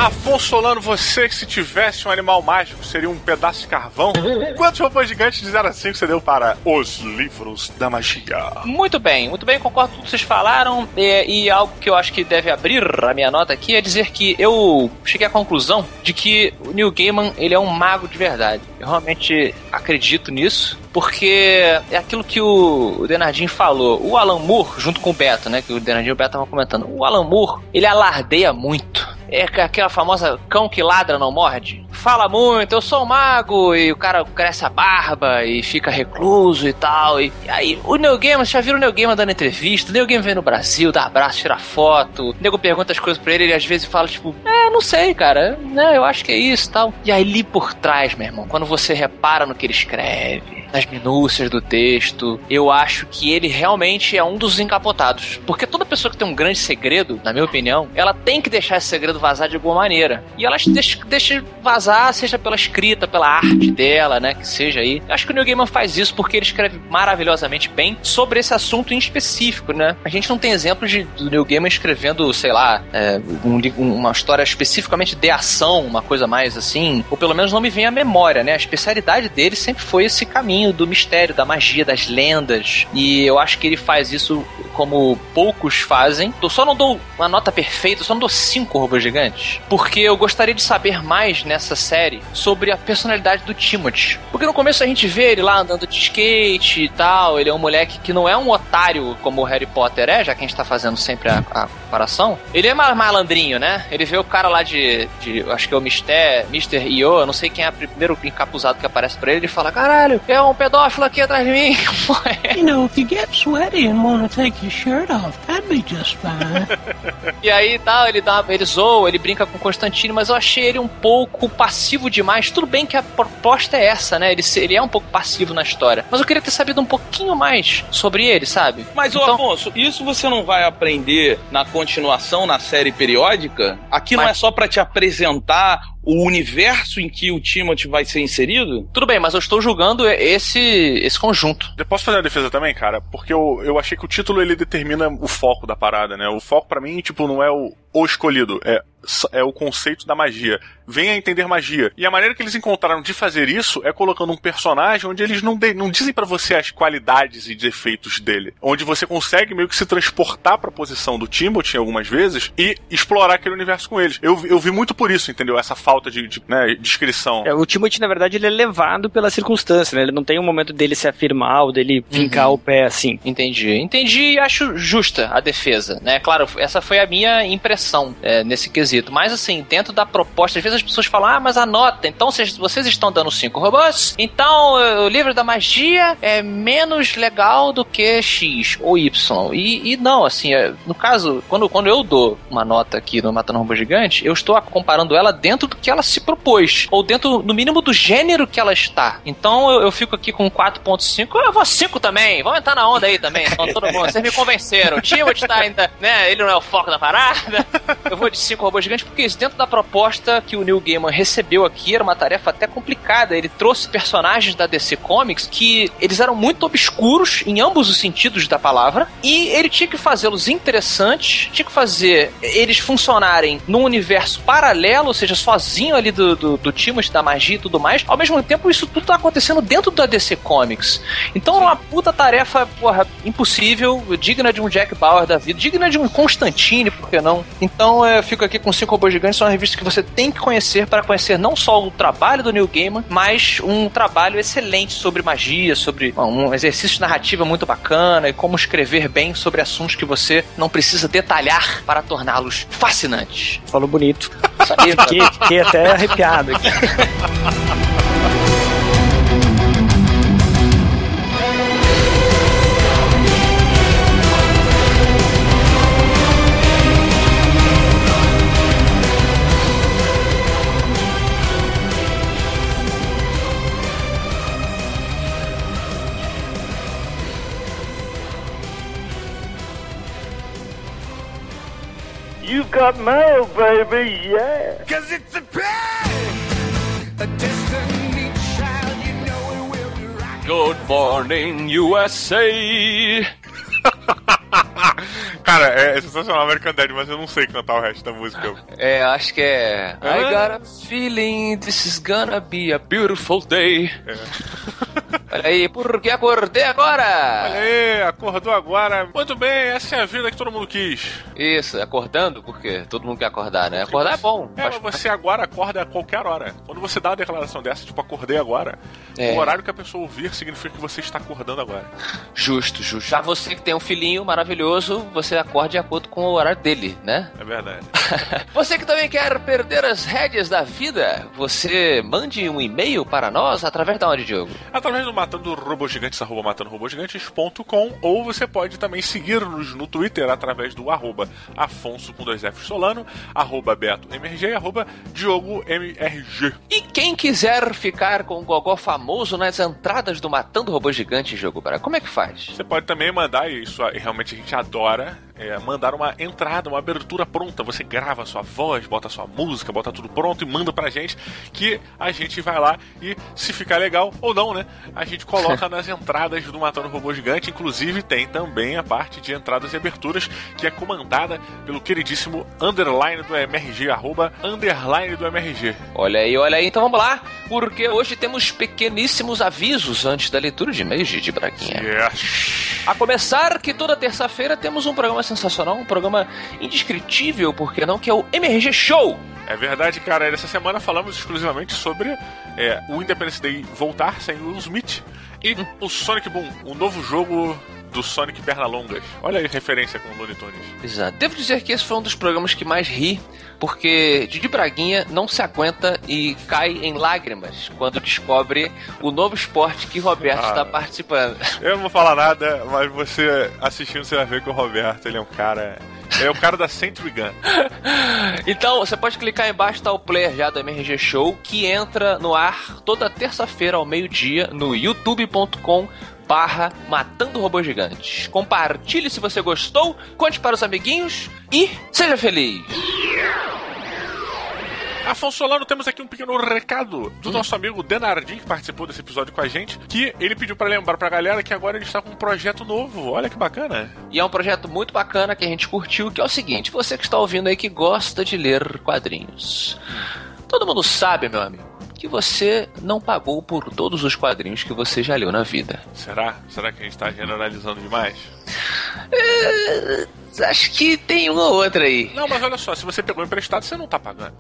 Speaker 3: Afonso Solano, você que se tivesse um animal mágico seria um pedaço de carvão? Quantos robôs gigantes de 0 a 5 você deu para os livros da magia?
Speaker 2: Muito bem, muito bem, concordo com o que vocês falaram. E, e algo que eu acho que deve abrir a minha nota aqui é dizer que eu cheguei à conclusão de que o Neil Gaiman ele é um mago de verdade. Eu realmente acredito nisso. Porque é aquilo que o Denardinho falou. O Alan Moore, junto com o Beto, né? Que o Denardinho e o Beto estavam comentando. O Alan Moore, ele alardeia muito. É aquela famosa cão que ladra não morde. Fala muito, eu sou um mago, e o cara cresce a barba e fica recluso e tal. E, aí o Neil Gaiman, já viram o Neil Gaiman dando entrevista? O Neil Gaiman vem no Brasil, dá abraço, tira foto. O nego pergunta as coisas pra ele, ele às vezes fala, tipo, é, não sei, cara, né, eu acho que é isso e tal. E aí ali por trás, meu irmão, quando você repara no que ele escreve, nas minúcias do texto, eu acho que ele realmente é um dos encapotados. Porque toda pessoa que tem um grande segredo, na minha opinião, ela tem que deixar esse segredo vazar de alguma maneira. E ela deixa, deixa vazar, seja pela escrita, pela arte dela, né? Que seja aí. Eu acho que o Neil Gaiman faz isso porque ele escreve maravilhosamente bem sobre esse assunto em específico, né? A gente não tem exemplos de, do Neil Gaiman escrevendo, sei lá, é, um, uma história especificamente de ação, uma coisa mais assim, ou pelo menos não me vem à memória, né? A especialidade dele sempre foi esse caminho do mistério, da magia, das lendas. E eu acho que ele faz isso como poucos fazem. Eu só não dou uma nota perfeita, só não dou cinco robôs gigantes, porque eu gostaria de saber mais nessa série sobre a personalidade do Timothy. Porque no começo a gente vê ele lá andando de skate e tal, ele é um moleque que não é um otário como o Harry Potter é, já que a gente tá fazendo sempre a, a comparação. Ele é malandrinho, né? Ele vê o cara lá de, de acho que é o Mister, Mr. Io, eu não sei quem é o primeiro encapuzado que aparece pra ele, ele fala, caralho, é um pedófilo aqui atrás de mim.
Speaker 9: you know, if you get sweaty and want to take your shirt off, that'd be just fine.
Speaker 2: e aí tal, ele dá, ele zoa, ele brinca com Constantino, mas eu achei ele um pouco passivo demais. Tudo bem que a proposta é essa, né? Ele, ele é um pouco passivo na história. Mas eu queria ter sabido um pouquinho mais sobre ele, sabe?
Speaker 6: Mas,
Speaker 2: então,
Speaker 6: ô Afonso, isso você não vai aprender na continuação, na série periódica? Aqui não
Speaker 2: Mas-
Speaker 6: é só pra te apresentar o universo em que o Timothy vai ser inserido?
Speaker 2: Tudo bem, mas eu estou julgando esse, esse conjunto.
Speaker 3: Eu posso fazer a defesa também, cara? Porque eu, eu achei que o título ele determina o foco da parada, né? O foco pra mim, tipo, não é o, o escolhido, é, é o conceito da magia. Venha entender magia. E a maneira que eles encontraram de fazer isso é colocando um personagem onde eles não, de- não dizem pra você as qualidades e defeitos dele. Onde você consegue meio que se transportar pra posição do Timothy algumas vezes e explorar aquele universo com eles. Eu, vi- eu vi muito por isso, entendeu? Essa falta de, de né, descrição.
Speaker 4: É, o Timothy, na verdade, ele é levado pela circunstância, né? Ele não tem um momento dele se afirmar ou dele vincar o pé assim.
Speaker 2: Entendi. Entendi e acho justa a defesa, né? Claro, essa foi a minha impressão é, nesse quesito. Mas, assim, dentro da proposta, às vezes as pessoas falam, ah, mas anota, então vocês, vocês estão dando cinco robôs, então eh, o livro da magia é menos legal do que X ou Y. E, e não, assim, é, no caso, quando, quando eu dou uma nota aqui no Matando Robô Gigante, eu estou comparando ela dentro do que ela se propôs, ou dentro, no mínimo, do gênero que ela está. Então eu, eu fico aqui com 4.5, eu vou 5 também, vamos entrar na onda aí também, então todo mundo, vocês me convenceram, o Timothy ainda, né, ele não é o foco da parada, eu vou de 5 robôs gigantes, porque isso dentro da proposta que o Neil Gaiman recebeu aqui, era uma tarefa até complicada, ele trouxe personagens da DC Comics que eles eram muito obscuros em ambos os sentidos da palavra, e ele tinha que fazê-los interessantes, tinha que fazer eles funcionarem num universo paralelo, ou seja, sozinho ali do, do, do da magia e tudo mais, ao mesmo tempo isso tudo tá acontecendo dentro da DC Comics. Então é uma puta tarefa, porra, impossível, digna de um Jack Bauer da vida, digna de um Constantine, por que não? Então eu fico aqui com Cinco Robôs Gigantes, é uma revista que você tem que conhecer para conhecer não só o trabalho do Neil Gaiman, mas um trabalho excelente sobre magia, sobre um exercício de narrativa muito bacana e como escrever bem sobre assuntos que você não precisa detalhar para torná-los fascinantes.
Speaker 4: Falou bonito.
Speaker 2: Isso aí,
Speaker 4: Fiquei, fiquei até arrepiado aqui.
Speaker 1: got mail, baby, yeah.
Speaker 8: Cause it's a pain, a destiny child, you know it will be right.
Speaker 2: Good morning, USA!
Speaker 3: Cara, é, é sensacional American Dad, mas eu não sei cantar o resto da música.
Speaker 2: É, acho que é. I
Speaker 3: Ah.
Speaker 2: got a feeling this is gonna be a beautiful day.
Speaker 3: É.
Speaker 2: Olha aí, porque acordei agora!
Speaker 3: Olha aí, acordou agora. Muito bem, essa é a vida que todo mundo quis.
Speaker 2: Isso, acordando, porque todo mundo quer acordar, né? Acordar é bom.
Speaker 3: É, mas você agora acorda a qualquer hora. Quando você dá uma declaração dessa, tipo, acordei agora,
Speaker 2: É.
Speaker 3: o horário que a pessoa ouvir significa que você está acordando agora.
Speaker 2: Justo, justo. Já você que tem um filhinho maravilhoso, você acorda de acordo com o horário dele, né?
Speaker 3: É verdade.
Speaker 2: Você que também quer perder as rédeas da vida, você mande um e-mail para nós através da onde, Diogo?
Speaker 3: Através do matando robôs gigantes, arroba matandorobogigantes.com ou você pode também seguir-nos no Twitter através do arroba Afonso com dois Fs Solano, arroba Beto MRG e arroba Diogo MRG.
Speaker 2: E quem quiser ficar com o Gogó famoso nas entradas do Matando Robô Gigante, Diogo Braga, como é que faz?
Speaker 3: Você pode também mandar, e isso realmente a gente adora, é, mandar uma entrada, uma abertura pronta. Você grava a sua voz, bota a sua música, bota tudo pronto e manda pra gente que a gente vai lá e se ficar legal ou não, né? A gente coloca nas entradas do Matando Robô Gigante. Inclusive tem também a parte de entradas e aberturas que é comandada pelo queridíssimo underline do MRG, arroba underline do MRG.
Speaker 2: Olha aí, olha aí. Então vamos lá, porque hoje temos pequeníssimos avisos antes da leitura de e-mails de Braguinha.
Speaker 3: Yes.
Speaker 2: A começar que toda terça-feira temos um programa sensacional, um programa indescritível, por que não, que é o MRG Show.
Speaker 3: É verdade, cara. Essa semana falamos exclusivamente sobre é, o Independence Day voltar sem o Will Smith e o Sonic Boom, o novo jogo do Sonic Pernalongas. Olha aí a referência com o Looney Tunes.
Speaker 2: Exato. Devo dizer que esse foi um dos programas que mais ri, porque Didi Braguinha não se aguenta e cai em lágrimas quando descobre o novo esporte que Roberto
Speaker 3: Ah.
Speaker 2: está participando.
Speaker 3: Eu não vou falar nada, mas você assistindo você vai ver que o Roberto, ele é um cara... É o cara da Century Gun.
Speaker 2: Então, você pode clicar embaixo, tá o player já do MRG Show, que entra no ar toda terça-feira ao meio-dia no youtube.com barra Matando Robôs Gigantes. Compartilhe se você gostou, conte para os amiguinhos e seja feliz!
Speaker 3: Afonso Solano, temos aqui um pequeno recado do nosso amigo Denardim, que participou desse episódio com a gente, que ele pediu pra lembrar pra galera que agora ele está com um projeto novo. Olha que bacana.
Speaker 2: E é um projeto muito bacana que a gente curtiu, que é o seguinte, você que está ouvindo aí que gosta de ler quadrinhos. Todo mundo sabe, meu amigo, que você não pagou por todos os quadrinhos que você já leu na vida.
Speaker 3: Será? Será que a gente tá generalizando demais?
Speaker 2: É, acho que tem uma ou outra aí.
Speaker 3: Não, mas olha só, se você pegou emprestado, você não tá pagando.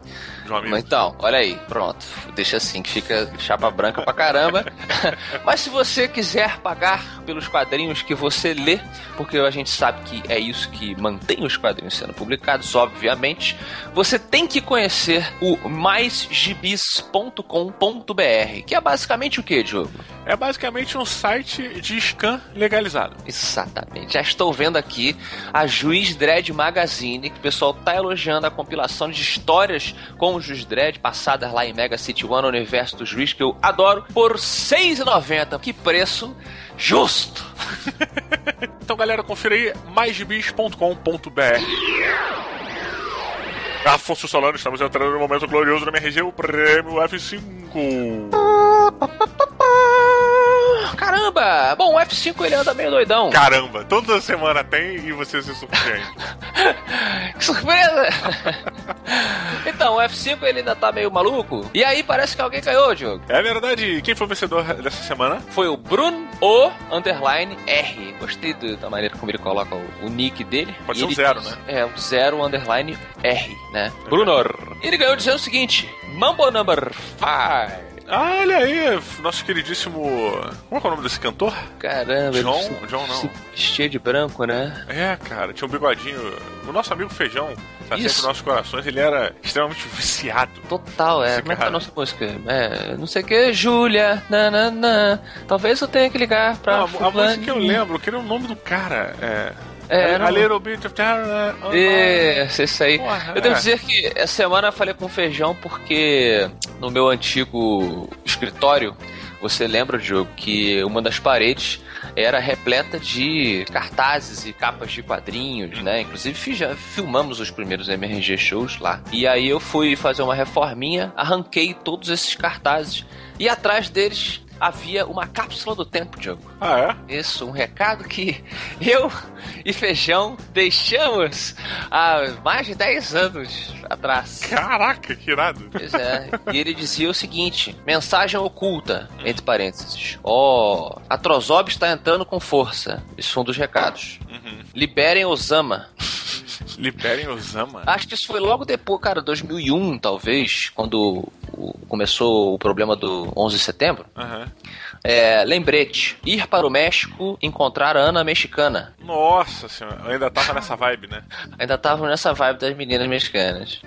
Speaker 2: Então, olha aí, pronto. Deixa assim que fica chapa branca pra caramba. Mas se você quiser pagar pelos quadrinhos que você lê, porque a gente sabe que é isso que mantém os quadrinhos sendo publicados, obviamente, você tem que conhecer o maisgibis.com.br, que é basicamente o que, Diogo?
Speaker 3: É basicamente um site de scan legalizado.
Speaker 2: Exatamente. Já estou vendo aqui a Juiz Dredd Magazine, que o pessoal tá elogiando a compilação de histórias com o Juiz Dredd, passadas lá em Mega City One, universo do Juiz, que eu adoro, por R$ 6,90. Que preço justo!
Speaker 3: Então, galera, confira aí maisgibis.com.br. Afonso Solano, estamos entrando no momento glorioso da minha região, o prêmio F5.
Speaker 2: Caramba! Bom, o F5 ele anda meio doidão.
Speaker 3: Caramba, toda semana tem e você se surpreende.
Speaker 2: Que surpresa! então, o F5 ele ainda tá meio maluco. E aí parece que alguém ganhou, Diogo.
Speaker 3: É verdade, quem foi o vencedor dessa semana?
Speaker 2: Foi o Bruno O underline R. Gostei da maneira como ele coloca o, o nick dele.
Speaker 3: Pode
Speaker 2: E
Speaker 3: ser um zero,
Speaker 2: diz-
Speaker 3: né?
Speaker 2: É, um zero underline R, né? Brunor. Ele ganhou dizendo o seguinte: Mambo number 5.
Speaker 3: Ah, olha aí, nosso queridíssimo. Como é que é o nome desse cantor?
Speaker 2: Caramba,
Speaker 3: John?
Speaker 2: ele se-
Speaker 3: John não.
Speaker 2: vestia de branco, né?
Speaker 3: É, cara, tinha um bigodinho. O nosso amigo Feijão, tá sempre
Speaker 2: Isso.
Speaker 3: nos nossos corações, ele era extremamente viciado.
Speaker 2: Total, é. Como é que é a
Speaker 3: cara.
Speaker 2: nossa música? É, não sei o que, Júlia, nananã. Talvez eu tenha que ligar pra.
Speaker 3: Não, a, a música que eu lembro, que era o nome do cara. É.
Speaker 2: É,
Speaker 3: a, Little Bit of Terror. my-
Speaker 2: Isso, isso aí.
Speaker 3: Porra,
Speaker 2: eu devo
Speaker 3: é.
Speaker 2: dizer que essa semana eu falei com o Feijão porque no meu antigo escritório, você lembra, Diogo, que uma das paredes era repleta de cartazes e capas de quadrinhos, né? Inclusive já filmamos os primeiros MRG shows lá. E aí eu fui fazer uma reforminha, arranquei todos esses cartazes e atrás deles havia uma cápsula do tempo, Diogo.
Speaker 3: Ah, é?
Speaker 2: Isso, um recado que eu e Feijão deixamos há mais de 10 anos atrás.
Speaker 3: Caraca, que irado.
Speaker 2: Pois é, e ele dizia o seguinte: mensagem oculta, entre parênteses. Ó, a Trozob está entrando com força. Isso foi um dos recados. Liberem Osama.
Speaker 3: Liberem Osama.
Speaker 2: Acho que isso foi logo depois, cara, 2001, talvez, quando começou o problema do 11 de setembro.
Speaker 3: Aham.
Speaker 2: É, lembrete: ir para o México encontrar a Ana mexicana.
Speaker 3: Nossa senhora, eu ainda tava nessa vibe, né?
Speaker 2: Ainda estavam nessa vibe das meninas mexicanas.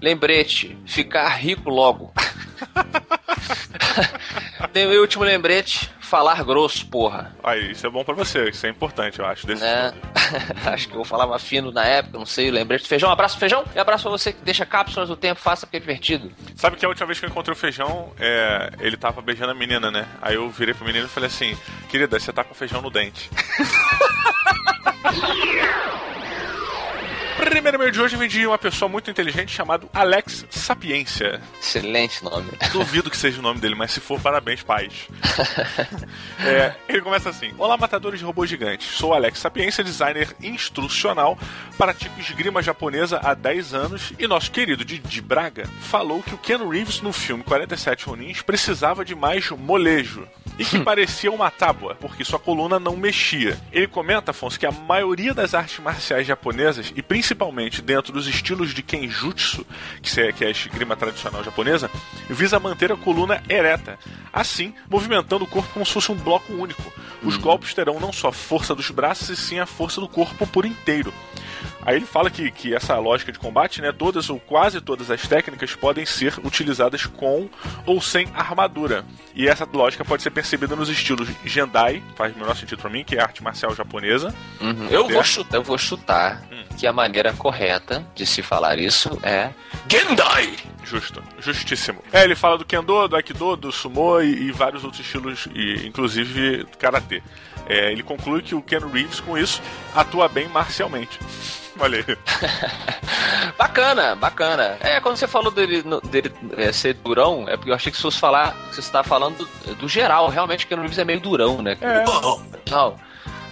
Speaker 2: Lembrete: ficar rico logo. Tem o último lembrete: falar grosso, porra.
Speaker 3: Aí, isso é bom pra você, isso é importante, eu acho. Desse
Speaker 2: Né? Acho que eu falava fino na época, não sei, lembrete do feijão. Abraço, feijão. E abraço pra você que deixa cápsulas do tempo, faça porque é divertido.
Speaker 3: Sabe que a última vez que eu encontrei o feijão, é, ele tava beijando a menina, né? Aí eu virei pro menino e falei assim: Querida, você tá com feijão no dente. Primeiro e-mail de hoje vem de uma pessoa muito inteligente chamado Alex Sapiência.
Speaker 2: Excelente nome.
Speaker 3: Duvido que seja o nome dele, mas se for, parabéns, pais. É, ele começa assim: Olá, matadores de robôs gigantes. Sou Alex Sapiência, designer instrucional, pratico esgrima japonesa há 10 anos e nosso querido Didi Braga falou que o Ken Reeves no filme 47 Ronins precisava de mais molejo e que parecia uma tábua, porque sua coluna não mexia. Ele comenta, Afonso, que a maioria das artes marciais japonesas, e principalmente dentro dos estilos de Kenjutsu, que é que é a esgrima tradicional japonesa, visa manter a coluna ereta, assim movimentando o corpo como se fosse um bloco único. Os golpes terão não só a força dos braços, e sim a força do corpo por inteiro. Aí ele fala que, que essa lógica de combate, né, todas ou quase todas as técnicas podem ser utilizadas com ou sem armadura. E essa lógica pode ser percebida nos estilos Jendai, faz o menor sentido pra mim, que é a arte marcial japonesa.
Speaker 2: Uhum. Eu, vou chutar, eu vou chutar que a maneira correta de se falar isso é Gendai!
Speaker 3: Justo, justíssimo. É, ele fala do Kendo, do Aikido, do Sumo e, e vários outros estilos, e, inclusive Karatê. É, ele conclui que o Ken Reeves, com isso, atua bem marcialmente. Olha aí.
Speaker 2: Bacana, bacana. É, quando você falou dele, dele é, ser durão, é porque eu achei que se fosse falar, que você estava falando do, do geral. Realmente, o Keanu Reeves é meio durão, né?
Speaker 3: É.
Speaker 2: Não.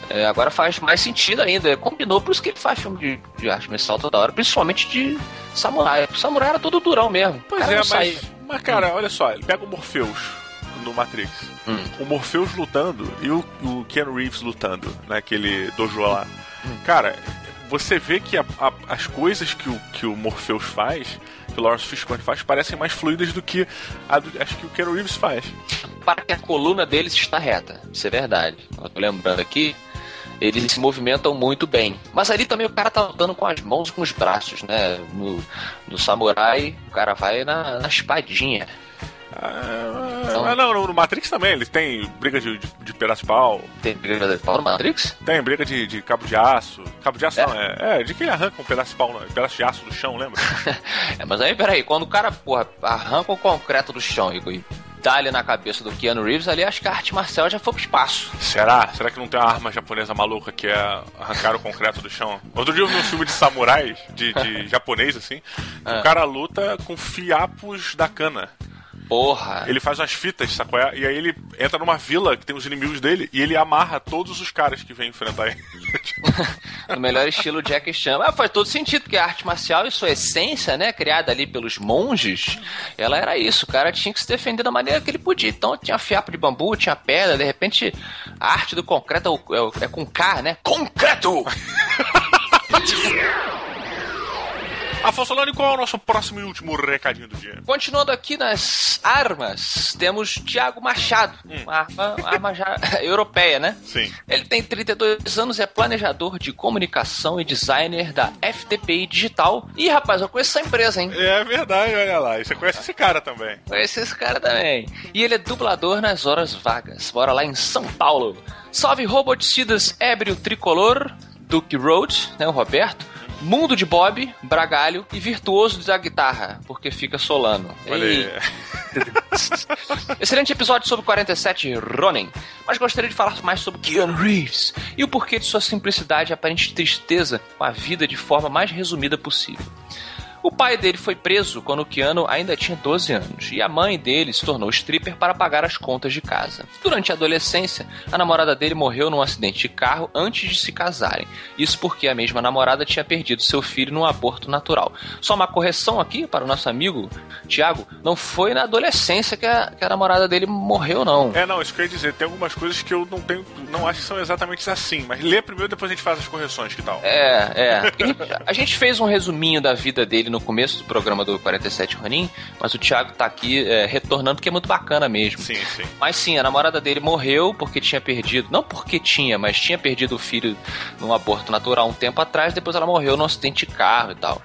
Speaker 2: É, agora faz mais sentido ainda. Combinou, por isso que ele faz filme de, de arte marcial toda hora, principalmente de samurai. O samurai era todo durão mesmo. O
Speaker 3: Pois
Speaker 2: cara
Speaker 3: é, mas,
Speaker 2: saía.
Speaker 3: mas cara, olha só, ele pega o Morpheus no Matrix.
Speaker 2: Hum.
Speaker 3: O Morpheus lutando e o, o Ken Reeves lutando naquele dojo lá. Cara, você vê que a- a- as coisas que o, que o Morpheus faz, que o Lawrence Fishburne faz, parecem mais fluidas do que a acho que o Ken Reeves faz.
Speaker 2: para que a coluna deles está reta. Isso é verdade. Eu tô lembrando aqui. Eles se movimentam muito bem. Mas ali também o cara tá lutando com as mãos e com os braços, né? No, no samurai, o cara vai na, na espadinha.
Speaker 3: Ah,
Speaker 2: Então-
Speaker 3: não, no, Matrix também, eles têm briga de, de, de pedaço de pau,
Speaker 2: Tem briga de pau no Matrix?
Speaker 3: tem briga de, de cabo de aço. Cabo de aço
Speaker 2: É?
Speaker 3: não, é, é de quem arranca um pedaço de pau, um pedaço de aço do chão, lembra?
Speaker 2: É, mas aí, peraí, quando o cara, porra, arranca o concreto do chão e, e dá ali na cabeça do Keanu Reeves, ali acho que a arte marcial já foi pro espaço.
Speaker 3: Será? Será que não tem uma arma japonesa maluca que é arrancar o concreto do chão? Outro dia eu vi um filme de samurais, de, de japonês, assim, que
Speaker 2: Ah.
Speaker 3: o cara luta com fiapos da cana.
Speaker 2: Porra.
Speaker 3: Ele faz umas fitas, sacou? E aí ele entra numa vila que tem os inimigos dele e ele amarra todos os caras que vêm enfrentar ele.
Speaker 2: No melhor estilo Jack Chan. Mas faz todo sentido, porque a arte marcial, em sua essência, né, criada ali pelos monges, ela era isso. O cara tinha que se defender da maneira que ele podia. Então tinha fiapo de bambu, tinha pedra, de repente a arte do concreto é, é é com K, né? Concreto!
Speaker 3: Afonso Solano, qual é o nosso próximo e último recadinho do dia?
Speaker 2: Continuando aqui nas armas, temos Tiago Machado, uma arma, uma arma já europeia, né?
Speaker 3: Sim.
Speaker 2: Ele tem 32 anos, é planejador de comunicação e designer da FTPI Digital. E rapaz, eu conheço essa empresa, hein?
Speaker 3: É verdade, olha lá. E você conhece esse cara também.
Speaker 2: Conheci esse cara também. E ele é dublador nas horas vagas. Bora lá em São Paulo. Salve roboticidas ébrio tricolor, Duke Road, né, o Roberto. Mundo de Bob, Bragalho e virtuoso da guitarra, porque fica solano.
Speaker 3: Olha
Speaker 2: Ei.
Speaker 3: aí.
Speaker 2: Excelente episódio sobre 47 Ronin, mas gostaria de falar mais sobre Keanu Reeves e o porquê de sua simplicidade e aparente tristeza com a vida de forma mais resumida possível. O pai dele foi preso quando o Keanu ainda tinha 12 anos e a mãe dele se tornou stripper para pagar as contas de casa. Durante a adolescência, a namorada dele morreu num acidente de carro antes de se casarem. Isso porque a mesma namorada tinha perdido seu filho num aborto natural. Só uma correção aqui para o nosso amigo Tiago: não foi na adolescência que a, que a namorada dele morreu, não.
Speaker 3: É, não, isso que eu ia dizer, tem algumas coisas que eu não tenho, não acho que são exatamente assim, mas lê primeiro depois a gente faz as correções, que tal?
Speaker 2: É, é. Porque A gente, a gente fez um resuminho da vida dele no no começo do programa do 47 Ronin, mas o Thiago tá aqui é, retornando porque é muito bacana mesmo.
Speaker 3: Sim, sim.
Speaker 2: Mas sim, a namorada dele morreu porque tinha perdido, não porque tinha, mas tinha perdido o filho num aborto natural um tempo atrás, depois ela morreu num acidente de carro e tal.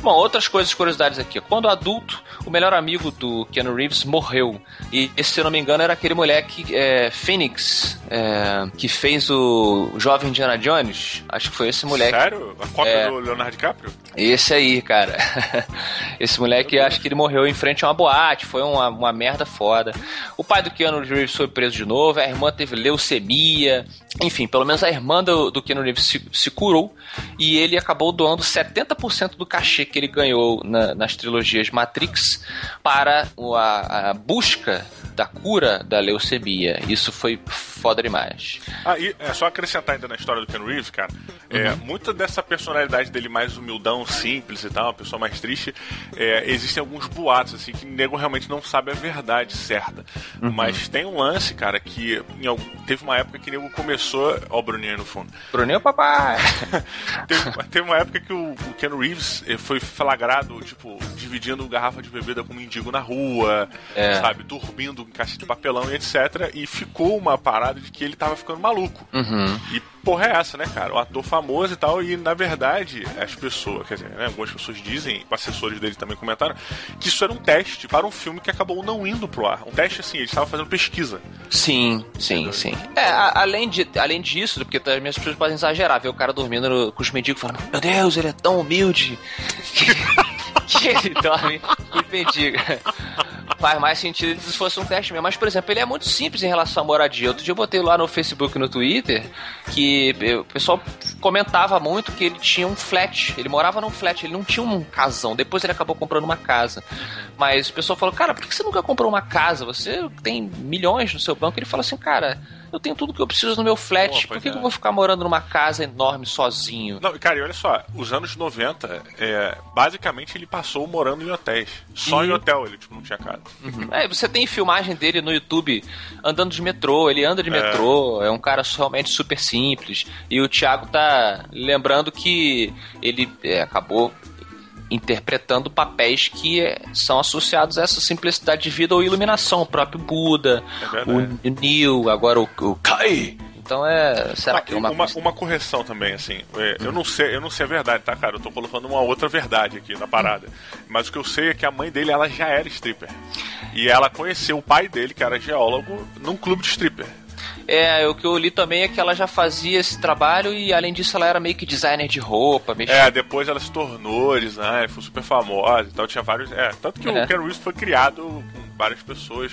Speaker 2: Bom, outras coisas, curiosidades aqui. Quando adulto, o melhor amigo do Keanu Reeves morreu. E esse, se eu não me engano, era aquele moleque é, Phoenix, é, que fez o Jovem Indiana Jones. Acho que foi esse moleque.
Speaker 3: Sério? A cópia
Speaker 2: É.
Speaker 3: do Leonardo DiCaprio?
Speaker 2: Esse aí, cara. Esse moleque, acho que ele morreu em frente a uma boate, foi uma, uma merda foda. O pai do Keanu Reeves foi preso de novo, a irmã teve leucemia. Enfim, pelo menos a irmã do, do Keanu Reeves se, se curou e ele acabou doando 70% do cachê que ele ganhou na- nas trilogias Matrix para a, a busca da cura da leucemia. Isso foi foda demais.
Speaker 3: Ah, e é só acrescentar ainda na história do Ken Reeves, cara. É,
Speaker 2: Uhum.
Speaker 3: muita dessa personalidade dele mais humildão, simples e tal, uma pessoa mais triste, é, existem alguns boatos, assim, que o nego realmente não sabe a verdade certa.
Speaker 2: Uhum.
Speaker 3: Mas tem um lance, cara, que em algum- teve uma época que o nego começou. Ó, o Bruninho aí no fundo.
Speaker 2: Bruninho papai!
Speaker 3: Teve, teve uma época que o, o Ken Reeves eh, foi flagrado, tipo, dividindo garrafa de bebida com um mendigo na rua,
Speaker 2: É.
Speaker 3: sabe, dormindo em caixa de papelão e etc. E ficou uma parada de que ele tava ficando maluco.
Speaker 2: Uhum.
Speaker 3: E porra é essa, né, cara? Um ator famoso e tal, e na verdade, as pessoas, quer dizer, né, algumas pessoas dizem, assessores dele também comentaram, que isso era um teste para um filme que acabou não indo pro ar. Um teste assim, eles estavam fazendo pesquisa.
Speaker 2: Sim, sim, sim. É, a- além, de, além disso, porque as minhas pessoas podem exagerar, ver o cara dormindo no- com os mendigos falando, meu Deus, ele é tão humilde que, que ele dorme com os mendigos. Faz mais sentido se fosse um teste mesmo. Mas, por exemplo, ele é muito simples em relação à moradia. Outro dia eu botei lá no Facebook e no Twitter que o pessoal comentava muito que ele tinha um flat. Ele morava num flat, ele não tinha um casão. Depois ele acabou comprando uma casa. Mas o pessoal falou, cara, por que você nunca comprou uma casa? Você tem milhões no seu banco. Ele falou assim, cara, eu tenho tudo que eu preciso no meu flat.
Speaker 3: Pô,
Speaker 2: por que,
Speaker 3: é.
Speaker 2: que eu vou ficar morando numa casa enorme sozinho?
Speaker 3: Não, cara, e olha só, os anos 90, é, basicamente ele passou morando em hotéis. Só em hotel ele, tipo, não tinha casa.
Speaker 2: É, você tem filmagem dele no YouTube andando de metrô, ele anda de metrô, é um cara realmente super simples. E o Thiago tá lembrando que ele é, acabou interpretando papéis que são associados a essa simplicidade de vida ou iluminação, o próprio Buda,
Speaker 3: É
Speaker 2: o. Neo, agora o, o Kai. Então é, será
Speaker 3: Ah,
Speaker 2: que é uma,
Speaker 3: uma, uma correção também, assim. é, eu não sei, eu não sei a verdade, tá, cara? Eu tô colocando uma outra verdade aqui na parada. Mas o que eu sei é que a mãe dele, ela já era stripper. E ela conheceu o pai dele, que era geólogo, num clube de stripper.
Speaker 2: É, o que eu li também é que ela já fazia esse trabalho e além disso ela era meio que designer de roupa, mexia
Speaker 3: É, depois ela se tornou designer, foi super famosa e tal. Tinha vários. É, tanto que
Speaker 2: É.
Speaker 3: o Ken Reeves foi criado com várias pessoas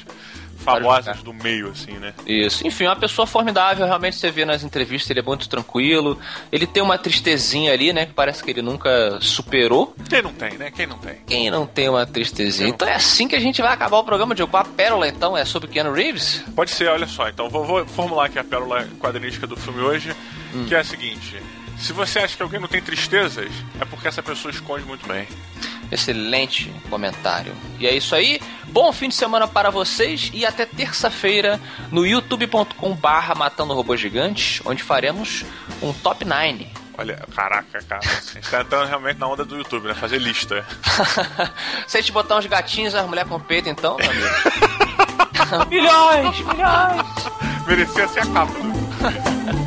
Speaker 3: famosas do meio, assim, né?
Speaker 2: Isso. Enfim, uma pessoa formidável, realmente você vê nas entrevistas, ele é muito tranquilo. Ele tem uma tristezinha ali, né? Que parece que ele nunca superou.
Speaker 3: Quem não tem, né? Quem não tem?
Speaker 2: Quem não tem uma tristezinha? Então é assim que a gente vai acabar o programa de A Pérola, então, é sobre Keanu Reeves?
Speaker 3: Pode ser, olha só. Então vou, vou formular aqui a pérola quadrinística do filme hoje, que é a seguinte. Se você acha que alguém não tem tristezas, é porque essa pessoa esconde muito bem.
Speaker 2: Excelente comentário. E é isso aí. Bom fim de semana para vocês e até terça-feira no youtube.com barra Matando Robôs Gigantes, onde faremos um top 9.
Speaker 3: Olha, caraca, cara. A gente tá entrando realmente na onda do YouTube, né? Fazer lista.
Speaker 2: Se a gente botar uns gatinhos, as mulheres com peito, então, meu amigo. milhões, milhões.
Speaker 3: Merecia ser a capa. né?